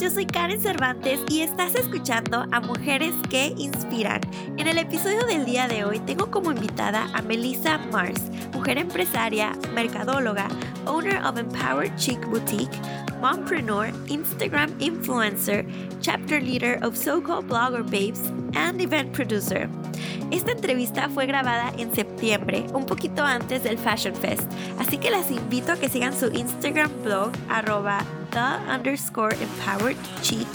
yo soy Karen Cervantes y estás escuchando a Mujeres que Inspiran. En el episodio del día de hoy tengo como invitada a Melissa Mars, mujer empresaria, mercadóloga, owner of Empowered Chic Boutique, mompreneur, Instagram influencer, chapter leader of so-called blogger babes, and event producer. Esta entrevista fue grabada en septiembre, un poquito antes del Fashion Fest, así que las invito a que sigan su Instagram blog arroba the underscore empowered chic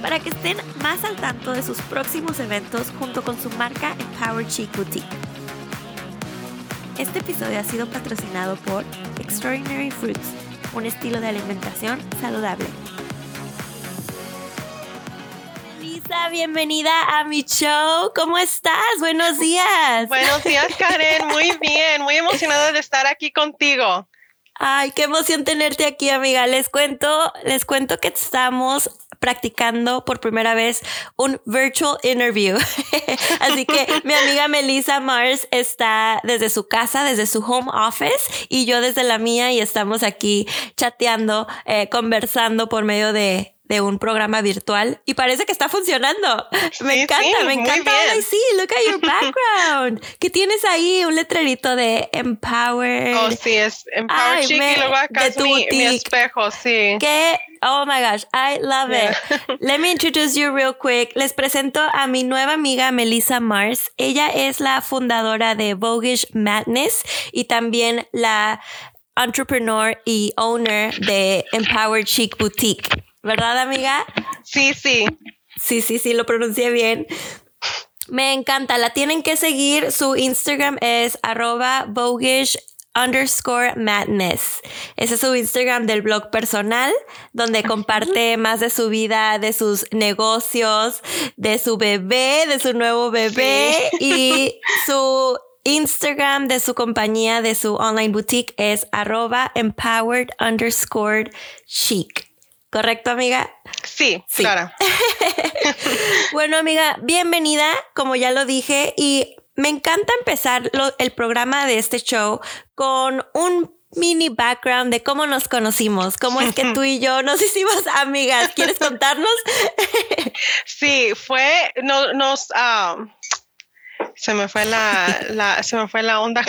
para que estén más al tanto de sus próximos eventos junto con su marca Empowered Chic Boutique. Este episodio ha sido patrocinado por Extraordinary Fruits, un estilo de alimentación saludable. Lisa, bienvenida a mi show. ¿Cómo estás? Buenos días. Buenos días, Karen. Muy bien, muy emocionada de estar aquí contigo. Ay, qué emoción tenerte aquí, amiga. Les cuento, les cuento que estamos practicando por primera vez un virtual interview. Así que mi amiga Melissa Mars está desde su casa, desde su home office y yo desde la mía y estamos aquí chateando, eh, conversando por medio de, de un programa virtual y parece que está funcionando. Me encanta, me encanta. Ay, sí, look at your background. ¿Qué tienes ahí? Un letrerito de Empower. Oh, sí, es Empower Chic y luego acá es mi, mi, espejo, sí. ¿Qué? Oh my gosh, I love it. Let me introduce you real quick. Les presento a mi nueva amiga Melissa Mars. Ella es la fundadora de Voguish Madness y también la entrepreneur y owner de Empower Chic Boutique. ¿Verdad, amiga? Sí, sí. Sí, sí, sí, lo pronuncié bien. Me encanta, la tienen que seguir. Su Instagram es arroba bogish underscore madness. Ese es su Instagram del blog personal, donde comparte más de su vida, de sus negocios, de su bebé, de su nuevo bebé y su Instagram de su compañía, de su online boutique es arroba empowered underscore chic. ¿Correcto, amiga? Sí, sí. claro. bueno, amiga, bienvenida, como ya lo dije, y me encanta empezar el programa de este show con un mini background de cómo nos conocimos, cómo es que tú y yo nos hicimos amigas. ¿Quieres contarnos? sí, fue, no, nos, um, se me fue la, la, se me fue la onda.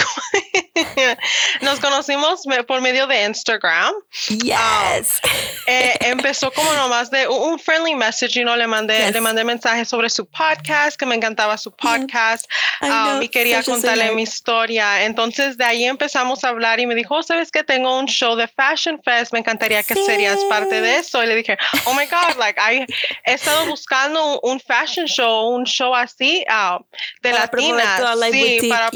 Nos conocimos por medio de Instagram. Yes. Um, eh, empezó como nomás de un friendly message, y no le mandé, le mandé mensajes sobre su podcast, que me encantaba su podcast, um, y quería contarle mi historia. Entonces de ahí empezamos a hablar y me dijo, oh, sabes que tengo un show de Fashion Fest, me encantaría que serías parte de eso. Y le dije, oh my God, like I he estado buscando un, fashion show, un show así uh, de la sí, para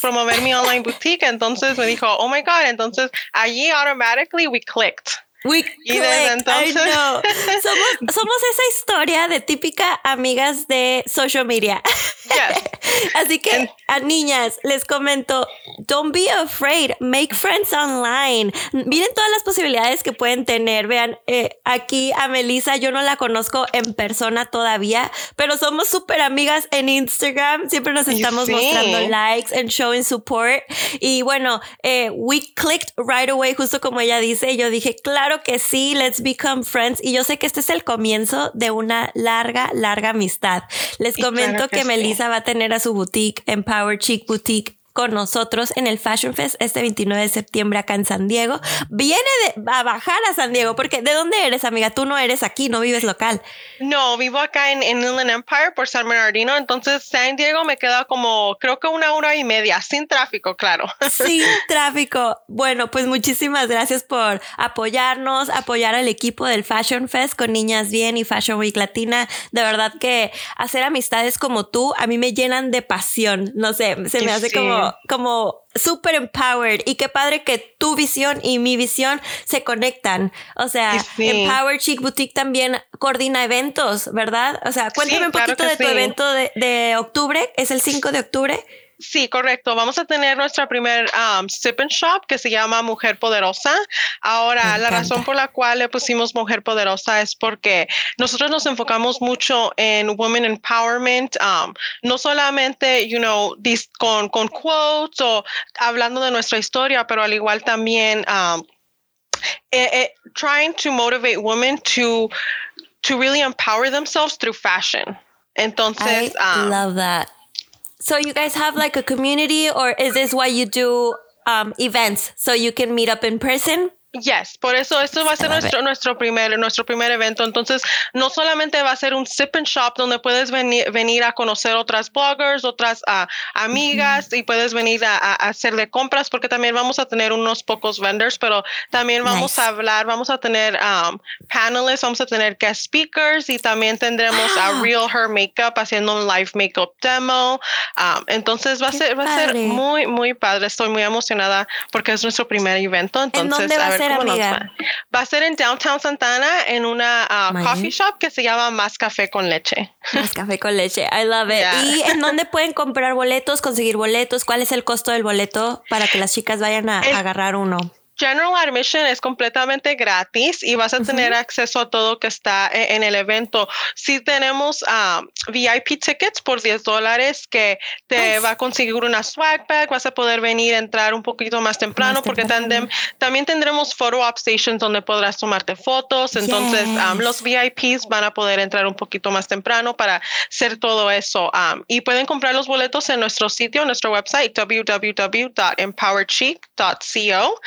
promover, mi online boutique. Entonces me dijo, oh my God, entonces allí automatically we clicked. We y desde entonces... somos, somos, esa historia de típica amigas de social media. Así que a niñas les comento, don't be afraid, make friends online. Miren todas las posibilidades que pueden tener. Vean, eh, aquí a Melissa yo no la conozco en persona todavía, pero somos súper amigas en Instagram. Siempre nos estamos mostrando likes and showing support. Y bueno, eh, we clicked right away, justo como ella dice. Yo dije, claro que sí, let's become friends. Y yo sé que este es el comienzo de una larga, larga amistad. Les comento que, Melissa va a tener a su boutique, Empower Chic Boutique, con nosotros en el Fashion Fest este 29 de septiembre acá en San Diego. Viene a bajar a San Diego, porque ¿de dónde eres, amiga? Tú no eres aquí, no vives local. No, vivo acá en, Inland Empire por San Bernardino, entonces San Diego me queda como, creo que una hora y media, sin tráfico, claro. Sin tráfico. Bueno, pues muchísimas gracias por apoyarnos, apoyar al equipo del Fashion Fest con Niñas Bien y Fashion Week Latina. De verdad que hacer amistades como tú a mí me llenan de pasión. No sé, se me hace como como, super empowered y qué padre que tu visión y mi visión se conectan. O sea, Empower Chic Boutique también coordina eventos, ¿verdad? O sea, cuéntame un poquito de tu evento de, de octubre, es el 5 de octubre. Sí, correcto. Vamos a tener nuestra primer um, sip and shop que se llama Mujer Poderosa. Ahora, la razón por la cual le pusimos Mujer Poderosa es porque nosotros nos enfocamos mucho en women empowerment, um, no solamente, you know, con, con quotes o hablando de nuestra historia, pero al igual también um, eh, eh, trying to motivate women to to really empower themselves through fashion. Entonces, I um, love that. So you guys have like a community, or is this why you do um, events so you can meet up in person? Yes, por eso esto va a ser nuestro, nuestro, primer, nuestro primer evento. Entonces, no solamente va a ser un sip and shop donde puedes venir, venir a conocer otras bloggers, otras uh, amigas y puedes venir a, a, hacerle compras porque también vamos a tener unos pocos vendors, pero también vamos a hablar, vamos a tener um, panelists, vamos a tener guest speakers y también tendremos a Real Her Makeup haciendo un live makeup demo. Um, entonces, va a, ser, va a ser muy, muy padre. Estoy muy emocionada porque es nuestro primer evento. Entonces, ¿En a ver amiga? Va a ser en Downtown Santana en una uh, coffee shop que se llama Más Café con Leche. Más Café con Leche, I love it. ¿Y en dónde pueden comprar boletos, conseguir boletos? ¿Cuál es el costo del boleto para que las chicas vayan a agarrar uno? General Admission es completamente gratis y vas a tener acceso a todo que está e, en, el evento. Si tenemos um, VIP tickets por 10 dólares que te va a conseguir una swag bag, vas a poder venir a entrar un poquito más temprano porque También, también tendremos photo op stations donde podrás tomarte fotos. Entonces um, los VIPs van a poder entrar un poquito más temprano para hacer todo eso. Um, y pueden comprar los boletos en nuestro sitio, en nuestro website www.empowercheek.co.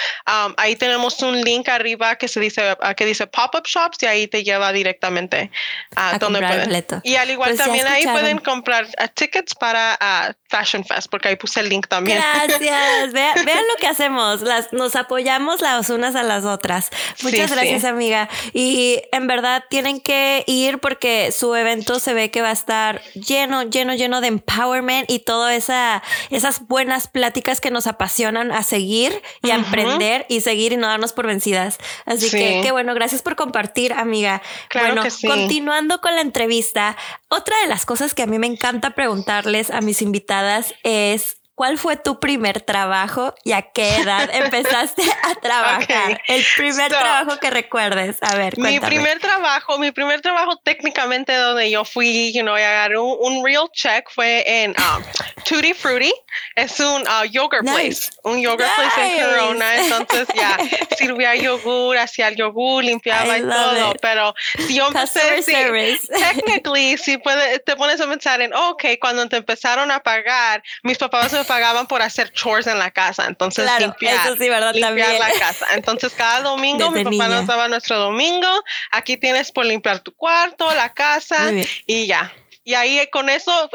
Um, ahí tenemos un link arriba que se dice que dice pop-up shops y ahí te lleva directamente a, donde pueden. Y al igual pues también ahí pueden comprar ah, tickets para uh, Fashion Fest porque ahí puse el link también. Gracias. vean, lo que hacemos. Las, nos apoyamos las unas a las otras. Muchas gracias, amiga. Y en verdad tienen que ir porque su evento se ve que va a estar lleno, lleno, lleno de empowerment y todas esa, esas buenas pláticas que nos apasionan a seguir y a emprender y seguir y no darnos por vencidas. Así que qué bueno, gracias por compartir, amiga. Claro bueno, continuando con la entrevista, otra de las cosas que a mí me encanta preguntarles a mis invitadas es ¿Cuál fue tu primer trabajo y a qué edad empezaste a trabajar? El primer trabajo que recuerdes. A ver, cuéntame. Mi primer trabajo, mi primer trabajo técnicamente donde yo fui, you know, y agarré un, real check fue en um, Tutti Frutti. Es un uh, yogurt place, un yogurt place en Corona. Entonces ya sirvía yogur, hacía el yogur, limpiaba y todo. Pero si yo empecé, si, technically, si puede, te pones a pensar en, ok, cuando te empezaron a pagar, mis papás me pagaban por hacer chores en la casa, entonces limpiar, limpiar la casa. Entonces cada domingo mi papá nos daba nuestro domingo, aquí tienes por limpiar tu cuarto, la casa y ya. Y ahí con eso,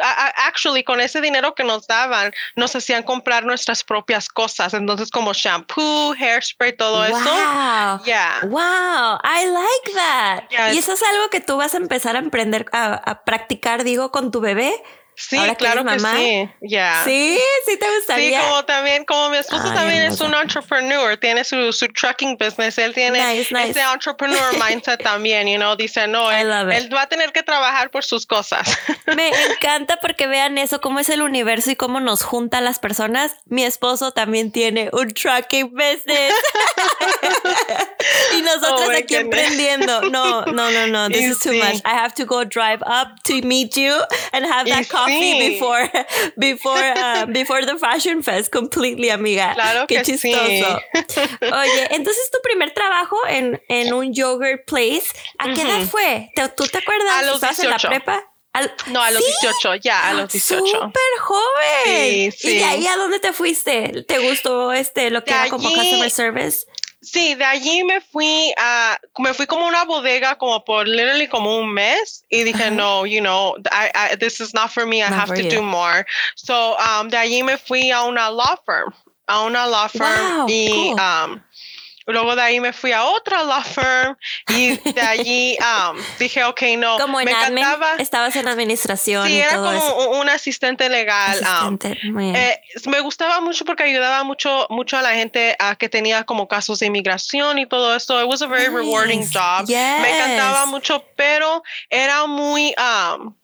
actually, con ese dinero que nos daban, nos hacían comprar nuestras propias cosas. Entonces, como shampoo, hairspray, todo eso. Wow. Yeah. Wow. I like that. Y eso es algo que tú vas a empezar a emprender, a practicar, digo, con tu bebé. Sí, claro que, sí. Ya. Sí, sí te gustaría. Sí, como también, como mi esposo también es un entrepreneur, tiene su, su trucking business, él tiene ese entrepreneur mindset también, you know, dice, no, él, él, va a tener que trabajar por sus cosas. Me encanta porque vean eso, cómo es el universo y cómo nos junta las personas. Mi esposo también tiene un trucking business. y nosotros oh aquí emprendiendo. No, no, no, no, this is too much. I have to go drive up to meet you and have that coffee before before uh, before the fashion fest completely amiga claro qué chistoso oye entonces tu primer trabajo en, en un yogurt place a qué edad fue tú te acuerdas a los 18 en la prepa no, a los 18, ya, a los 18. Súper joven. Sí, sí. ¿Y de ahí a dónde te fuiste? ¿Te gustó este lo que era como customer service? Sí, de allí me fui a, me fui como una bodega como por literally como un mes y dije, no, you know, I, I, this is not for me, I have to do more. So, um, de allí me fui a una law firm, a una law firm y, um, Luego de ahí me fui a otra law firm y de allí um, dije, ok, no. Como en me encantaba. estabas en administración. Sí, era como un asistente legal. Um, eh, me gustaba mucho porque ayudaba mucho, mucho a la gente a que tenía como casos de inmigración y todo eso. It was a very rewarding job. Me encantaba mucho, pero era muy... Um,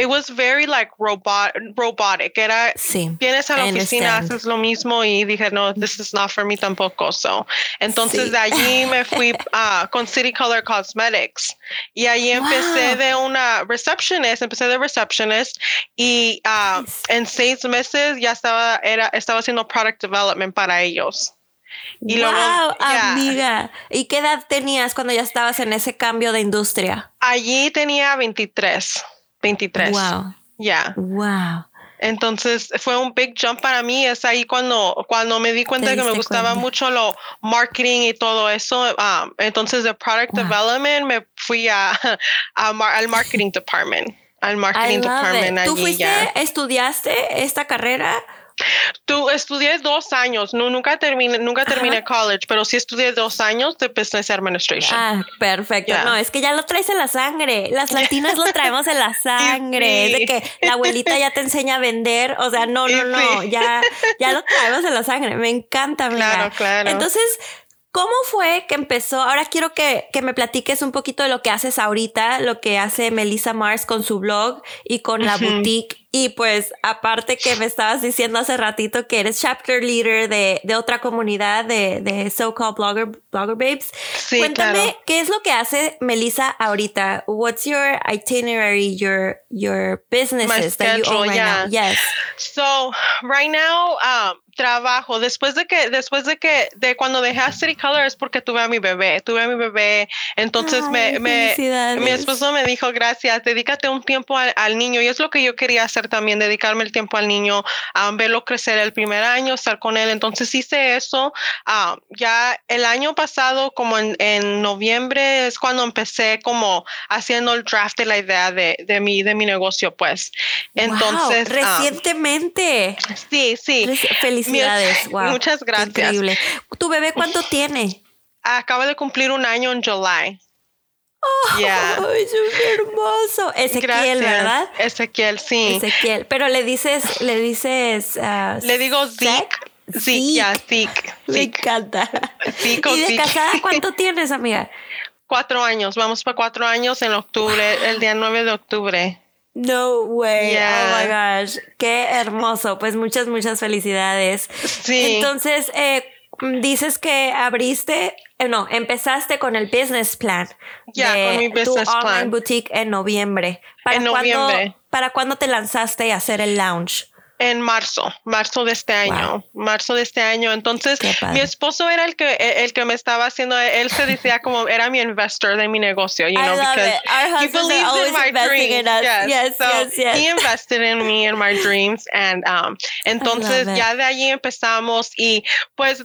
it was very like robot robotic. Era sí, vienes a la oficina, haces lo mismo y dije, no, this is not for me tampoco. So, entonces de allí me fui uh, con City Color Cosmetics y allí empecé de una receptionist, empecé de receptionist y uh, en seis meses ya estaba, era, estaba haciendo product development para ellos. Y wow, amiga. ¿Y qué edad tenías cuando ya estabas en ese cambio de industria? Allí tenía 23. 23. Wow. Ya. Wow. Entonces fue un big jump para mí. Es ahí cuando, cuando me di cuenta que me gustaba mucho lo marketing y todo eso. Um, entonces de product development me fui a, al marketing department. Al marketing department. Allí, ¿Tú fuiste, estudiaste esta carrera? Tú estudié dos años, no, nunca terminé, nunca terminé college, pero sí estudié dos años de business administration. Ah, perfecto. No, es que ya lo traes en la sangre. Las latinas lo traemos en la sangre. Es de que la abuelita ya te enseña a vender. O sea, no, no, no. Ya, ya lo traemos en la sangre. Me encanta, amiga. Claro, claro. Entonces, ¿Cómo fue que empezó? Ahora quiero que, que, me platiques un poquito de lo que haces ahorita, lo que hace Melissa Mars con su blog y con la boutique. Y pues aparte que me estabas diciendo hace ratito que eres chapter leader de, de otra comunidad de, de so-called blogger, blogger babes. Sí, Cuéntame, ¿qué es lo que hace Melissa ahorita? What's your itinerary, your, your businesses that you own right now? Yes. So right now, um, trabajo después de que después de que de cuando dejé a City Color porque tuve a mi bebé tuve a mi bebé entonces me, me mi esposo me dijo gracias dedícate un tiempo al, al, niño y es lo que yo quería hacer también dedicarme el tiempo al niño a verlo crecer el primer año estar con él entonces hice eso uh, ya el año pasado como en, en, noviembre es cuando empecé como haciendo el draft de la idea de, de mi de mi negocio pues entonces recientemente sí sí feliz Muchas gracias. Increíble. ¿Tu bebé cuánto tiene? Acaba de cumplir un año en July. Oh, es hermoso. Ezequiel, ¿verdad? Ezequiel, sí. Ezequiel. Pero le dices, le dices. Uh, le digo Zeke. Sí, ya, Zeke. Me encanta. ¿Y de casada cuánto tienes, amiga? Cuatro años. Vamos para cuatro años en octubre, el día 9 de octubre. No way. Oh my gosh. Qué hermoso. Pues muchas, muchas felicidades. Sí. Entonces, eh, dices que abriste, no, empezaste con el business plan. Ya, con mi business tu online boutique en noviembre. ¿Para en noviembre. ¿Para cuándo te lanzaste a hacer el launch? en marzo, marzo de este año, marzo de este año. Entonces, mi esposo era el que el que me estaba haciendo, él se decía como era mi investor de mi negocio, you know, because he believes in my dreams. Yes, yes, so yes, yes. He invested in me in my dreams and um, entonces ya de allí empezamos y pues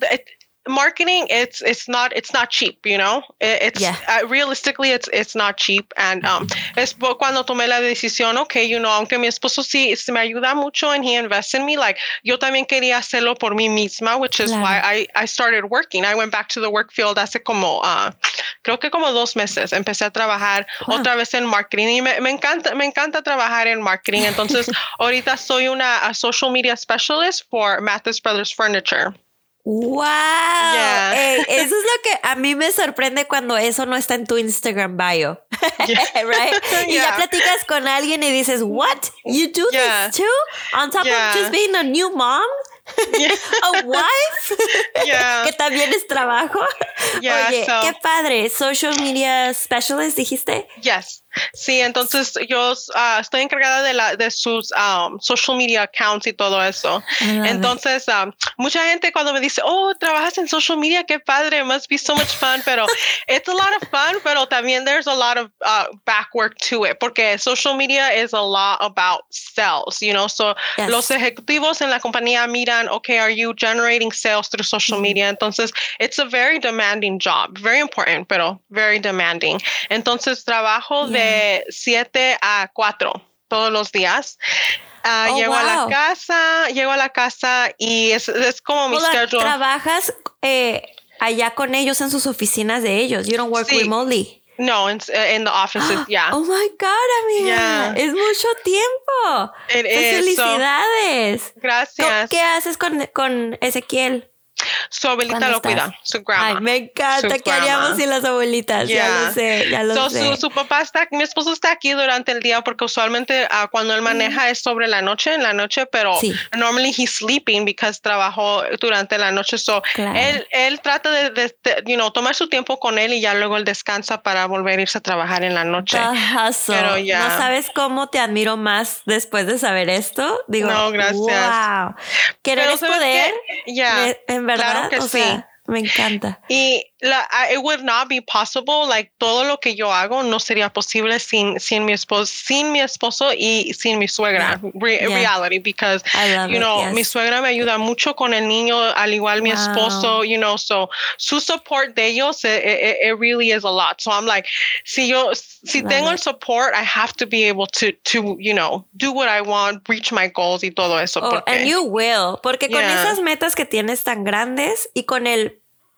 marketing it's it's not it's not cheap you know? It's yeah. uh, realistically it's it's not cheap. And um es cuando tomé la decisión okay you know aunque mi esposo sí se me ayuda mucho and he invests in me like yo también quería hacerlo por mí misma which is claro. why I I started working. I went back to the work field hace como uh, creo que como dos meses. Empecé a trabajar wow. otra vez en marketing y me, me encanta me encanta trabajar en marketing. Entonces ahorita soy una social media specialist for Mathis Brothers Furniture ¡Wow! eso es lo que a mí me sorprende cuando eso no está en tu Instagram bio. right? Y ya platicas con alguien y dices, ¿What? You do this too? On top of just being a new mom? a wife que también es trabajo. Oye, qué padre. Social media specialist, dijiste? Yes. Sí, entonces yo uh, estoy encargada de, la, de sus um, social media accounts y todo eso. Entonces, um, mucha gente cuando me dice, oh, trabajas en social media, qué padre, must be so much fun, pero it's a lot of fun, pero también there's a lot of uh, back work to it, porque social media is a lot about sales, you know, so yes. los ejecutivos en la compañía miran, okay, are you generating sales through social mm-hmm. media? Entonces, it's a very demanding job, very important, pero very demanding. Entonces, trabajo yeah. De 7 a 4 todos los días. Uh, oh, llego wow. a la casa, llego a la casa y es, es como mi schedule. ¿Trabajas eh, allá con ellos en sus oficinas de ellos? You don't work sí. remotely. No, in, in the offices, yeah. Oh my God, amiga. Yeah. Es mucho tiempo. It pues is, felicidades. So, gracias. ¿Qué haces con, con Ezequiel? Su abuelita lo cuida, su grandma. Ay, me encanta. ¿Qué haríamos sin las abuelitas? Yeah. Ya lo sé, ya lo so, sé. Su, su, papá está, mi esposo está aquí durante el día porque usualmente uh, cuando él maneja mm. es sobre la noche, en la noche, pero sí. normally he's sleeping because trabajó durante la noche. So, claro. él, él trata de, de, de, you know, tomar su tiempo con él y ya luego él descansa para volver a irse a trabajar en la noche. Pero ya. ¿No sabes cómo te admiro más después de saber esto? Digo, no, gracias. Wow. Querer es poder. Ya. En verdad. Claro que o sí. Sea, Me encanta. Y la, it would not be possible, like todo lo que yo hago no sería posible sin, sin mi esposo, sin mi esposo y sin mi suegra. Reality, because, you know, mi suegra me ayuda mucho con el niño, al igual mi esposo, you know, so su support de ellos, it, it, it, really is a lot. So I'm like, si yo, si tengo el support, I have to be able to, to, you know, do what I want, reach my goals y todo eso. Oh, and you will, porque con esas metas que tienes tan grandes y con el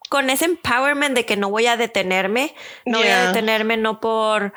con ese empowerment de que no voy a detenerme, no voy a detenerme no por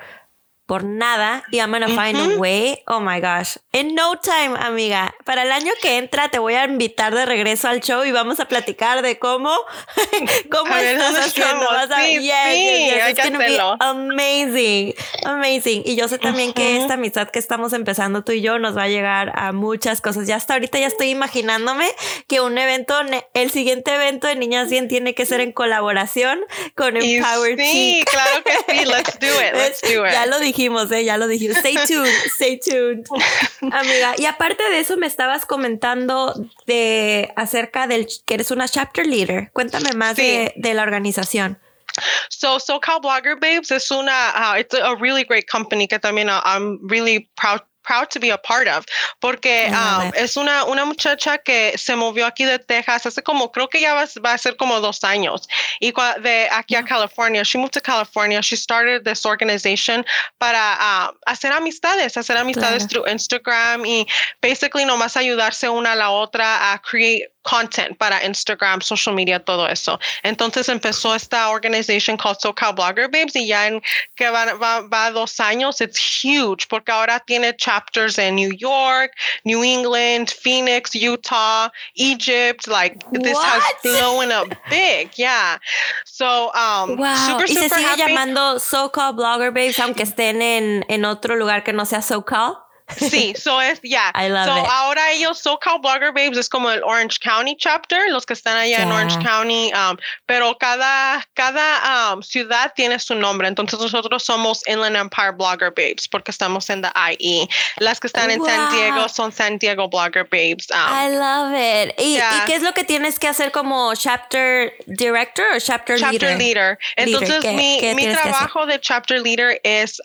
por nada y I'm gonna find a way. Oh my gosh. In no time, amiga. Para el año que entra te voy a invitar de regreso al show y vamos a platicar de cómo, cómo estás haciendo. Vas a, sí, yes, sí, yes, yes. Be amazing, amazing. Y yo sé también que esta amistad que estamos empezando tú y yo nos va a llegar a muchas cosas. Ya hasta ahorita ya estoy imaginándome que un evento, el siguiente evento de Niñas Bien tiene que ser en colaboración con Empower Sí, claro que sí. Let's do it. Let's do it. Ya lo dije dijimos, ¿eh? ya lo dijimos. Stay tuned, stay tuned. Amiga, y aparte de eso me estabas comentando de acerca del que eres una chapter leader. Cuéntame más de, de la organización. So SoCal Blogger Babes es una, uh, it's a really great company que también uh, I'm really proud proud to be a part of, porque um, es una, una muchacha que se movió aquí de Texas hace como, creo que ya va, va a ser como dos años, y de aquí a California. She moved to California. She started this organization para uh, hacer amistades, hacer amistades through Instagram y basically nomás ayudarse una a la otra a create content para Instagram, social media, todo eso. Entonces empezó esta organization called SoCal Blogger Babes y ya en que va, va, va dos años, it's huge porque ahora tiene chapters in New York, New England, Phoenix, Utah, Egypt. Like this has blown up big. Yeah. So, um, wow. super, y se sigue llamando SoCal Blogger Babes aunque estén en, en otro lugar que no sea SoCal. Sí, so es, ya. Yeah. so ahora ellos, SoCal Blogger Babes es como el Orange County chapter, los que están allá en Orange County, um, pero cada, cada um, ciudad tiene su nombre. Entonces nosotros somos Inland Empire Blogger Babes porque estamos en the IE. Las que están en San Diego son San Diego Blogger Babes. Um, I love it. ¿Y, ¿Y, qué es lo que tienes que hacer como chapter director o chapter, chapter leader? Entonces mi, mi trabajo de chapter leader es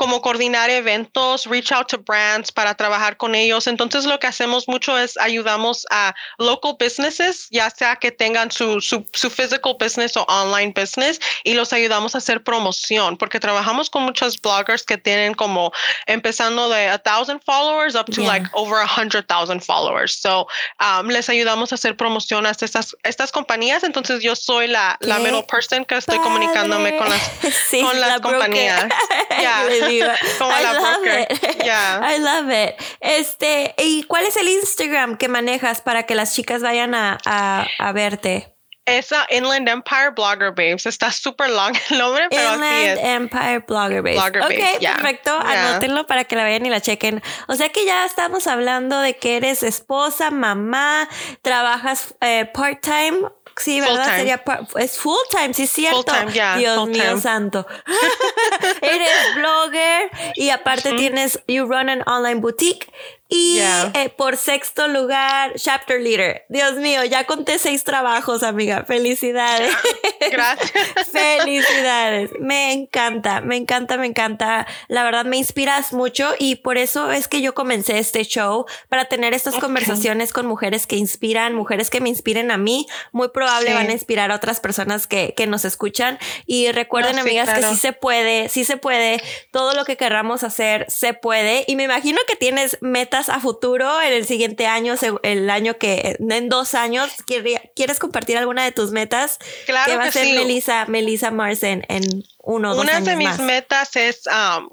como coordinar eventos, reach out to brands para trabajar con ellos. Entonces lo que hacemos mucho es ayudamos a local businesses, ya sea que tengan su, su, su physical business o online business, y los ayudamos a hacer promoción, porque trabajamos con muchos bloggers que tienen como empezando de a thousand followers up to like over a hundred thousand followers. So um, les ayudamos a hacer promoción a estas, estas compañías. Entonces yo soy la, la middle person que estoy comunicándome con las, con las compañías. I love it. I love it. Este, ¿y cuál es el Instagram que manejas para que las chicas vayan a, a, verte? Esa Inland Empire Blogger Babes. Está súper long el nombre, pero Inland así es. Empire Blogger Babes. Blogger ok, perfecto. Anótenlo para que la vean y la chequen. O sea que ya estamos hablando de que eres esposa, mamá, trabajas eh, part-time Sí, ¿verdad? Sería es full time, sí es cierto. Dios mío santo. Eres blogger y aparte tienes you run an online boutique y eh, por sexto lugar, chapter leader. Dios mío, ya conté seis trabajos, amiga. Felicidades. Gracias. Felicidades. Me encanta, me encanta, me encanta. La verdad me inspiras mucho y por eso es que yo comencé este show para tener estas conversaciones con mujeres que inspiran, mujeres que me inspiren a mí. Muy probable van a inspirar a otras personas que, que nos escuchan. Y recuerden, amigas, que sí se puede, sí se puede. Todo lo que querramos hacer se puede. Y me imagino que tienes metas a futuro en el siguiente año, el año que, en dos años, ¿quieres compartir alguna de tus metas? Claro ¿Qué va a ser Melissa, Melissa Mars en, uno o dos Una de mis metas es um,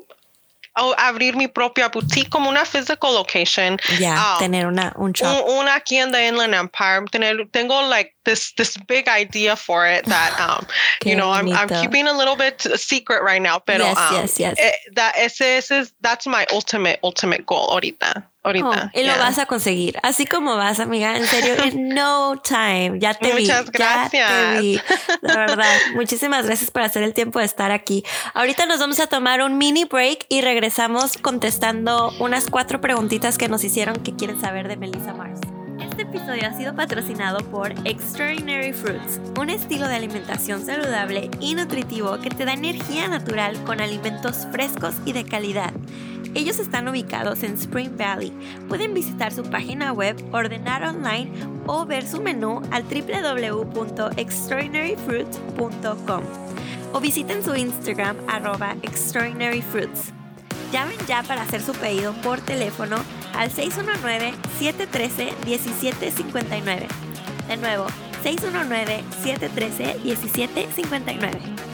abrir mi propia boutique como una physical location. Ya, um, tener una, un shop. una aquí en the Inland Empire. Tener, tengo like this this big idea for it that um you know I'm I'm keeping a little bit secret right now, pero yes, um, yes, yes. Eh, that ese, ese, that's my ultimate ultimate goal ahorita. Ahorita. Oh, y lo vas a conseguir. Así como vas, amiga. En serio, in no time. Ya te vi. Muchas gracias. Ya te vi. De verdad. Muchísimas gracias por hacer el tiempo de estar aquí. Ahorita nos vamos a tomar un mini break y regresamos contestando unas cuatro preguntitas que nos hicieron que quieren saber de Melissa Mars. Este episodio ha sido patrocinado por Extraordinary Fruits, un estilo de alimentación saludable y nutritivo que te da energía natural con alimentos frescos y de calidad. Ellos están ubicados en Spring Valley. Pueden visitar su página web, ordenar online o ver su menú al www.extraordinaryfruits.com o visiten su Instagram arroba extraordinaryfruits. Llamen ya para hacer su pedido por teléfono al 619-713-1759. De nuevo, 619-713-1759.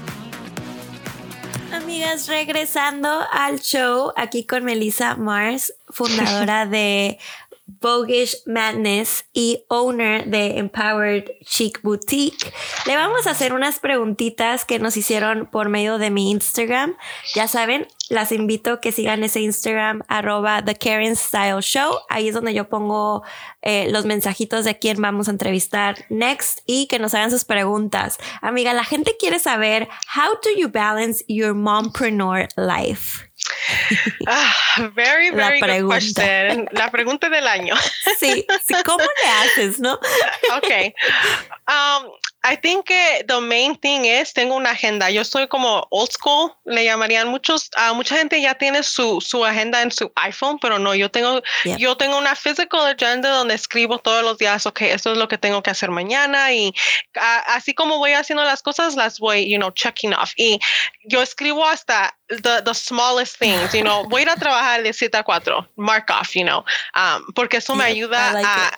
Amigas, regresando al show aquí con Melissa Mars, fundadora de Bogish Madness y owner de Empowered Chic Boutique. Le vamos a hacer unas preguntitas que nos hicieron por medio de mi Instagram. Ya saben, las invito a que sigan ese Instagram arroba The Karen Style Show. Ahí es donde yo pongo eh, los mensajitos de quién vamos a entrevistar next y que nos hagan sus preguntas. Amiga, la gente quiere saber, how do you balance your mompreneur life? Ah, very, very good question. La pregunta del año. Sí, sí, ¿cómo le haces, no? Ok. Um, I think que the main thing es, tengo una agenda. Yo soy como old school, le llamarían muchos, uh, mucha gente ya tiene su, su agenda en su iPhone, pero no, yo tengo, yo tengo una physical agenda donde escribo todos los días, ok, esto es lo que tengo que hacer mañana y así como voy haciendo las cosas, las voy, you know, checking off. Y yo escribo hasta the, the smallest things, you know, voy a ir a trabajar de 7 a 4, mark off, you know, um, porque eso me ayuda a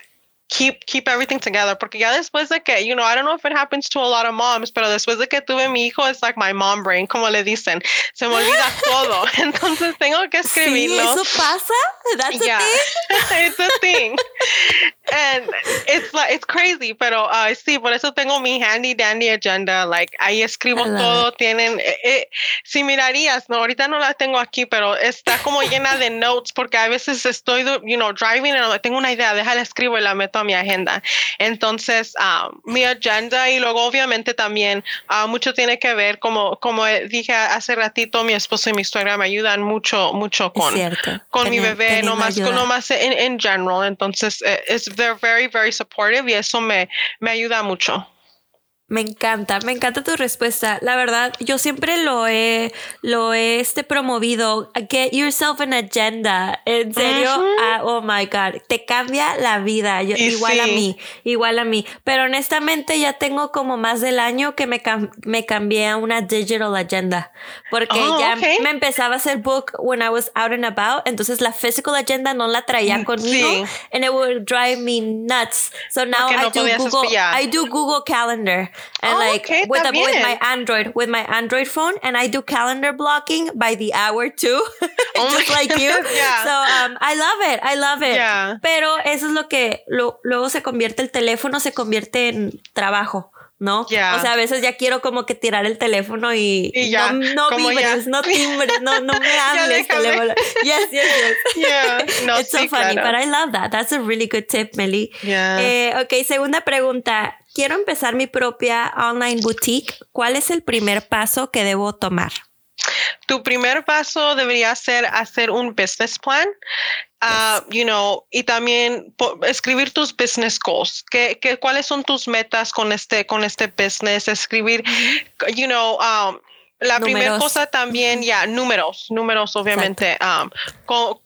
keep keep everything together porque ya después de que you know I don't know if it happens to a lot of moms pero después de que tuve mi hijo es like my mom brain como le dicen se me olvida todo. Entonces tengo que escribirlo. ¿Sí, eso pasa that's yeah. a thing. It's a thing. And it's like it's crazy pero uh, sí por eso tengo mi handy dandy agenda like ahí escribo todo tienen eh, eh, si mirarías no ahorita no la tengo aquí pero está como llena de notes porque a veces estoy you know driving y tengo una idea déjala escribo y la meto a mi agenda. Entonces, ah, mi agenda y luego obviamente también uh, mucho tiene que ver, como, como dije hace ratito, mi esposo y mi suegra me ayudan mucho, mucho con, con mi bebé, no más, no más en, en general. Entonces, es they're very, very supportive y eso me, me ayuda mucho. Me encanta, me encanta tu respuesta. La verdad, yo siempre lo he, lo he este, promovido. Get yourself an agenda. En serio, ah, oh my God, te cambia la vida. igual a mí, igual a mí. Pero honestamente ya tengo como más del año que me, me cambié a una digital agenda. Porque oh, ya me empezaba a hacer book when I was out and about. Entonces la physical agenda no la traía mm, conmigo. And it would drive me nuts. So now I, do Google, I do Google Calendar and oh, like okay, with, a, with my Android with my Android phone and I do calendar blocking by the hour too oh just like you yeah. so um, I love it I love it yeah. pero eso es lo que lo, luego se convierte el teléfono se convierte en trabajo ¿no? Yeah. O sea, a veces ya quiero como que tirar el teléfono y, y ya, no, no vibres, no timbres, no, no me hables teléfono. Yes, yes, yes. Yeah. No, It's sí, so funny, claro. but I love that. That's a really good tip, Meli. Yeah. Eh, ok, segunda pregunta quiero empezar mi propia online boutique, ¿cuál es el primer paso que debo tomar? Tu primer paso debería ser hacer un business plan. Uh, you know, y también escribir tus business goals. ¿Qué, qué, cuáles son tus metas con este, con este business? Escribir, you know, um, la primera cosa también, ya, números, números, obviamente. Um, con,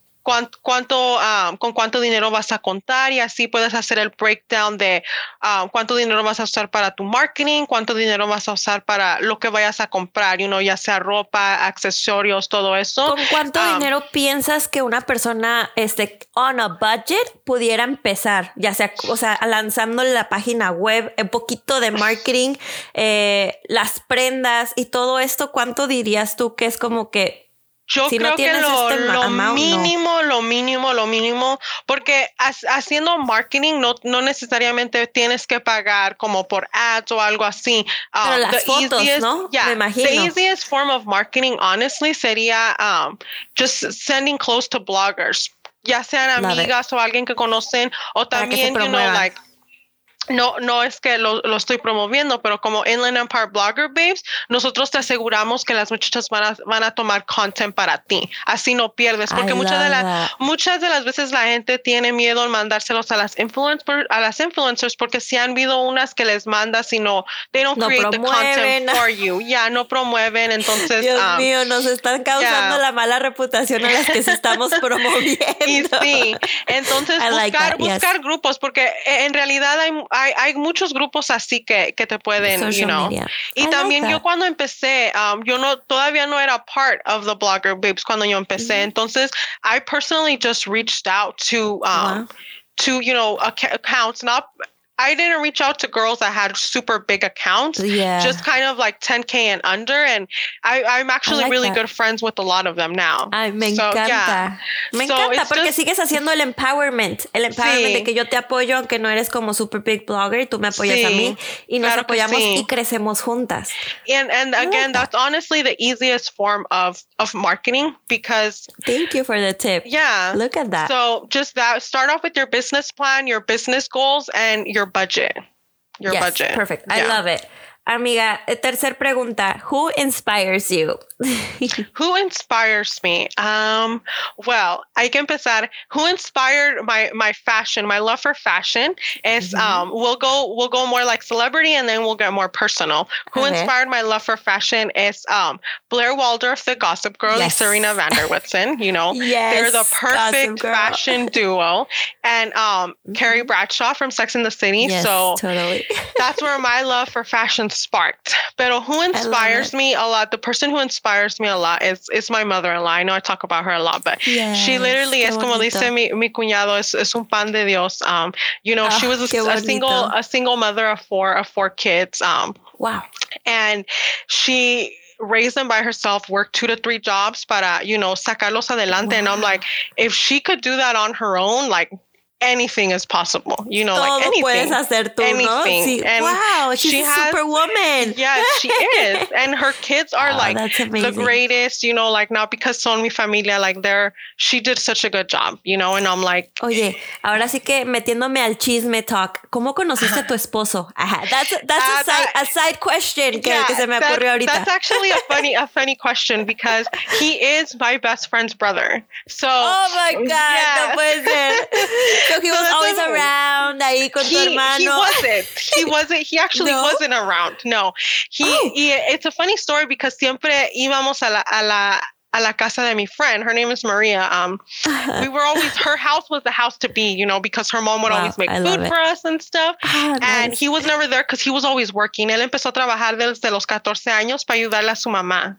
cuánto, ah, con cuánto dinero vas a contar y así puedes hacer el breakdown de ah, cuánto dinero vas a usar para tu marketing, cuánto dinero vas a usar para lo que vayas a comprar, you ya sea ropa, accesorios, todo eso. ¿Con cuánto ah, dinero piensas que una persona este, on a budget pudiera empezar? Ya sea, o sea, lanzando la página web, un poquito de marketing, eh, las prendas y todo esto, ¿cuánto dirías tú que es como que yo creo que lo, este lo mínimo, lo mínimo, lo mínimo, porque haciendo marketing no, no necesariamente tienes que pagar como por ads o algo así. Pero um, las fotos, ¿no? Yeah, Me imagino. The easiest form of marketing, honestly, sería um, just sending close to bloggers, ya sean amigas o alguien que conocen, o también, you know, like no, no es que lo, lo, estoy promoviendo, pero como Inland Empire Blogger Babes, nosotros te aseguramos que las muchachas van a, van a tomar content para ti. Así no pierdes, porque muchas de, las muchas de las veces la gente tiene miedo en mandárselos a las, influencers, a las influencers porque si han habido unas que les mandas y no, they don't create the content for you. Ya no promueven, entonces. Dios um, mío, nos están causando la mala reputación a las que se estamos promoviendo. Y sí, entonces buscar, buscar grupos, porque en realidad hay hay, hay muchos grupos así que, que te pueden, you know. Y también yo cuando empecé, um, yo no, todavía no era part of the Blogger Babes cuando yo empecé. Entonces, I personally just reached out to, um, to, you know, accounts, not I didn't reach out to girls that had super big accounts. Yeah. Just kind of like 10K and under. And I, I'm actually like really that. good friends with a lot of them now. Ay, me so, encanta. Yeah. Me so encanta porque just, sigues haciendo el empowerment. El empowerment sí. de que yo te apoyo aunque no eres como super big blogger. Tú me apoyas sí. a mí. Y nos claro apoyamos sí. y crecemos juntas. And, and again, that's honestly the easiest form of, of marketing because. Thank you for the tip. Yeah. Look at that. So just that, start off with your business plan, your business goals, and your budget. Your yes, budget. Perfect. I love it. Amiga, tercer pregunta. Who inspires you? Who inspires me? Um, well, I can empezar. Who inspired my my fashion, my love for fashion is mm-hmm. um we'll go we'll go more like celebrity and then we'll get more personal. Who okay. inspired my love for fashion is um Blair Waldorf, the Gossip Girl, yes. and Serena van der Woodsen. You know, yes, they're the perfect fashion duo. And um mm-hmm. Carrie Bradshaw from Sex in the City. Yes, so totally. that's where my love for fashion sparked. But who inspires me a lot? The person who inspires me a lot is, is my mother-in-law. I know I talk about her a lot, but yes, she literally es como dice mi, mi cuñado, es, es un pan de Dios. Um, you know, oh, she was a, a, single a single mother of four of four kids. Um, wow. And she raised them by herself, worked two to three jobs para, you know, sacarlos adelante. Wow. And I'm like, if she could do that on her own, like anything is possible. You know, Todo like anything. puedes hacer tú, anything. ¿no? Sí. Wow, she's she a has, superwoman. Yeah, she is. And her kids are oh, like the greatest, you know, like now because son mi familia, like they're, she did such a good job, you know, and I'm like. Oye, ahora sí que metiéndome al chisme talk, ¿cómo conociste a tu esposo? Ajá. That's, that's uh, a, side, that, a side question que, yeah, que se me that, ocurrió ahorita. That's actually a funny, a funny question because he is my best friend's brother. So. Oh my God, yeah. no puede ser. So he was so always around ahí con he, tu hermano. He wasn't. He wasn't. He actually no? wasn't around. No. He, oh. he, It's a funny story because siempre íbamos a la, a la a la casa de mi friend. Her name is Maria. Um, we were always her house was the house to be, you know, because her mom would wow, always make I food for us and stuff. Oh, and nice. he was never there because he was always working. Él empezó a trabajar desde los 14 años para ayudarle a su mamá.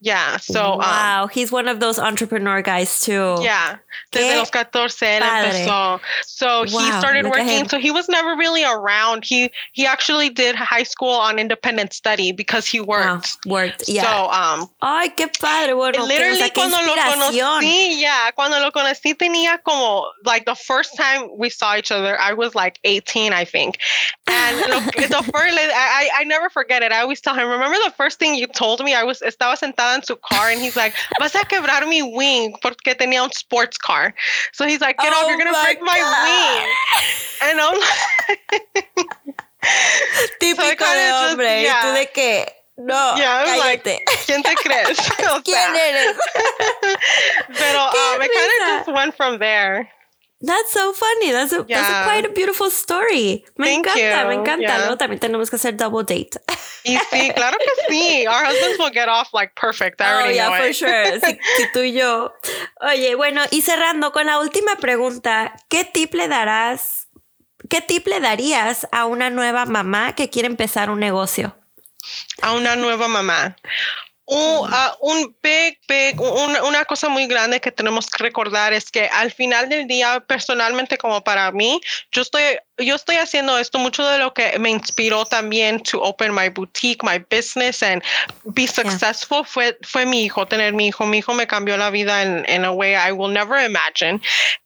Yeah. So wow, um, he's one of those entrepreneur guys too. Yeah. Desde los 14 empezó. So wow, he started working. So he was never really around. He he actually did high school on independent study because he worked. Wow, worked. Yeah. So um. Ay, qué padre. Bueno, literally que, o sea, cuando lo conocí, yeah, cuando lo conocí tenía como like the first time we saw each other, I was like 18, I think. And lo, the first, I I never forget it. I always tell him, remember the first thing you told me? I was estaba sentada en su car and he's like, vas a quebrar mi wing porque tenía un sports car. So he's like, get oh off, you're going to break God. my wing. And I'm like... Típico so de hombre. Just, yeah. ¿Y tú de qué? No, yeah, cállate. Like, ¿Quién te crees? O sea, ¿Quién eres? Pero um, it kind of just went from there. That's so funny. That's a, yeah. that's a quite a beautiful story. Me Thank encanta, you. me encanta. Yeah. Luego también tenemos que hacer double date. Y sí, claro que sí. Our husbands will get off like perfect. I oh, yeah, know for it. sure. Si, si, tú y yo. Oye, bueno, y cerrando con la última pregunta, ¿qué tip le darás? ¿Qué tip le darías a una nueva mamá que quiere empezar un negocio? A una nueva mamá. Un, uh, un big, big, un, una cosa muy grande que tenemos que recordar es que al final del día, personalmente como para mí, yo estoy, yo estoy haciendo esto, mucho de lo que me inspiró también to open my boutique, my business and be successful yeah. fue, fue mi hijo, tener mi hijo. Mi hijo me cambió la vida en in a way I will never imagine.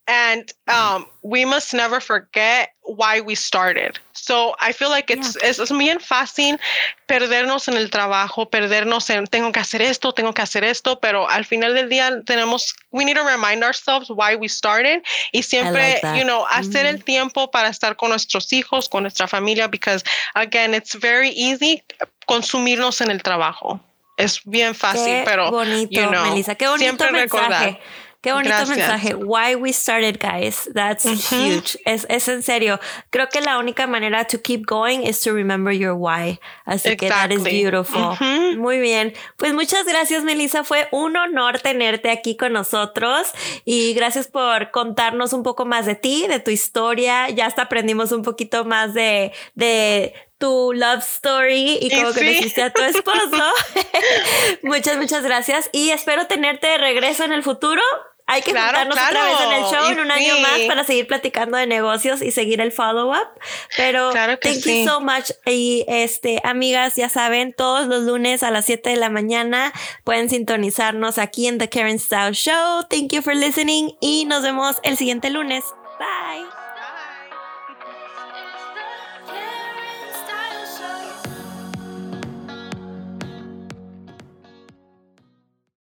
And um, we must never forget why we started. So I feel like it's, yeah. es bien fácil perdernos en el trabajo, perdernos en tengo que hacer esto, tengo que hacer esto, pero al final del día tenemos, we need to remind ourselves why we started y siempre, like you know, hacer mm. el tiempo para estar con nuestros hijos, con nuestra familia, because again, it's very easy consumirnos en el trabajo. Es bien fácil, qué pero bonito, you know, Melissa, qué bonito siempre mensaje. Recordar. Qué bonito Gracias. mensaje. Why we started, guys. That's uh -huh. huge. Es, es en serio. Creo que la única manera to keep going is to remember your why. Así exactly. que that is beautiful. Uh -huh. Muy bien. Pues muchas gracias, Melissa. Fue un honor tenerte aquí con nosotros y gracias por contarnos un poco más de ti, de tu historia. Ya hasta aprendimos un poquito más de, de tu love story y cómo sí. conociste a tu esposo. muchas, muchas gracias y espero tenerte de regreso en el futuro. Hay que claro, juntarnos claro. otra vez en el show y en un sí. año más para seguir platicando de negocios y seguir el follow-up. Pero claro thank sí. you so much. Y este, amigas, ya saben, todos los lunes a las 7 de la mañana pueden sintonizarnos aquí en The Karen Style Show. Thank you for listening y nos vemos el siguiente lunes.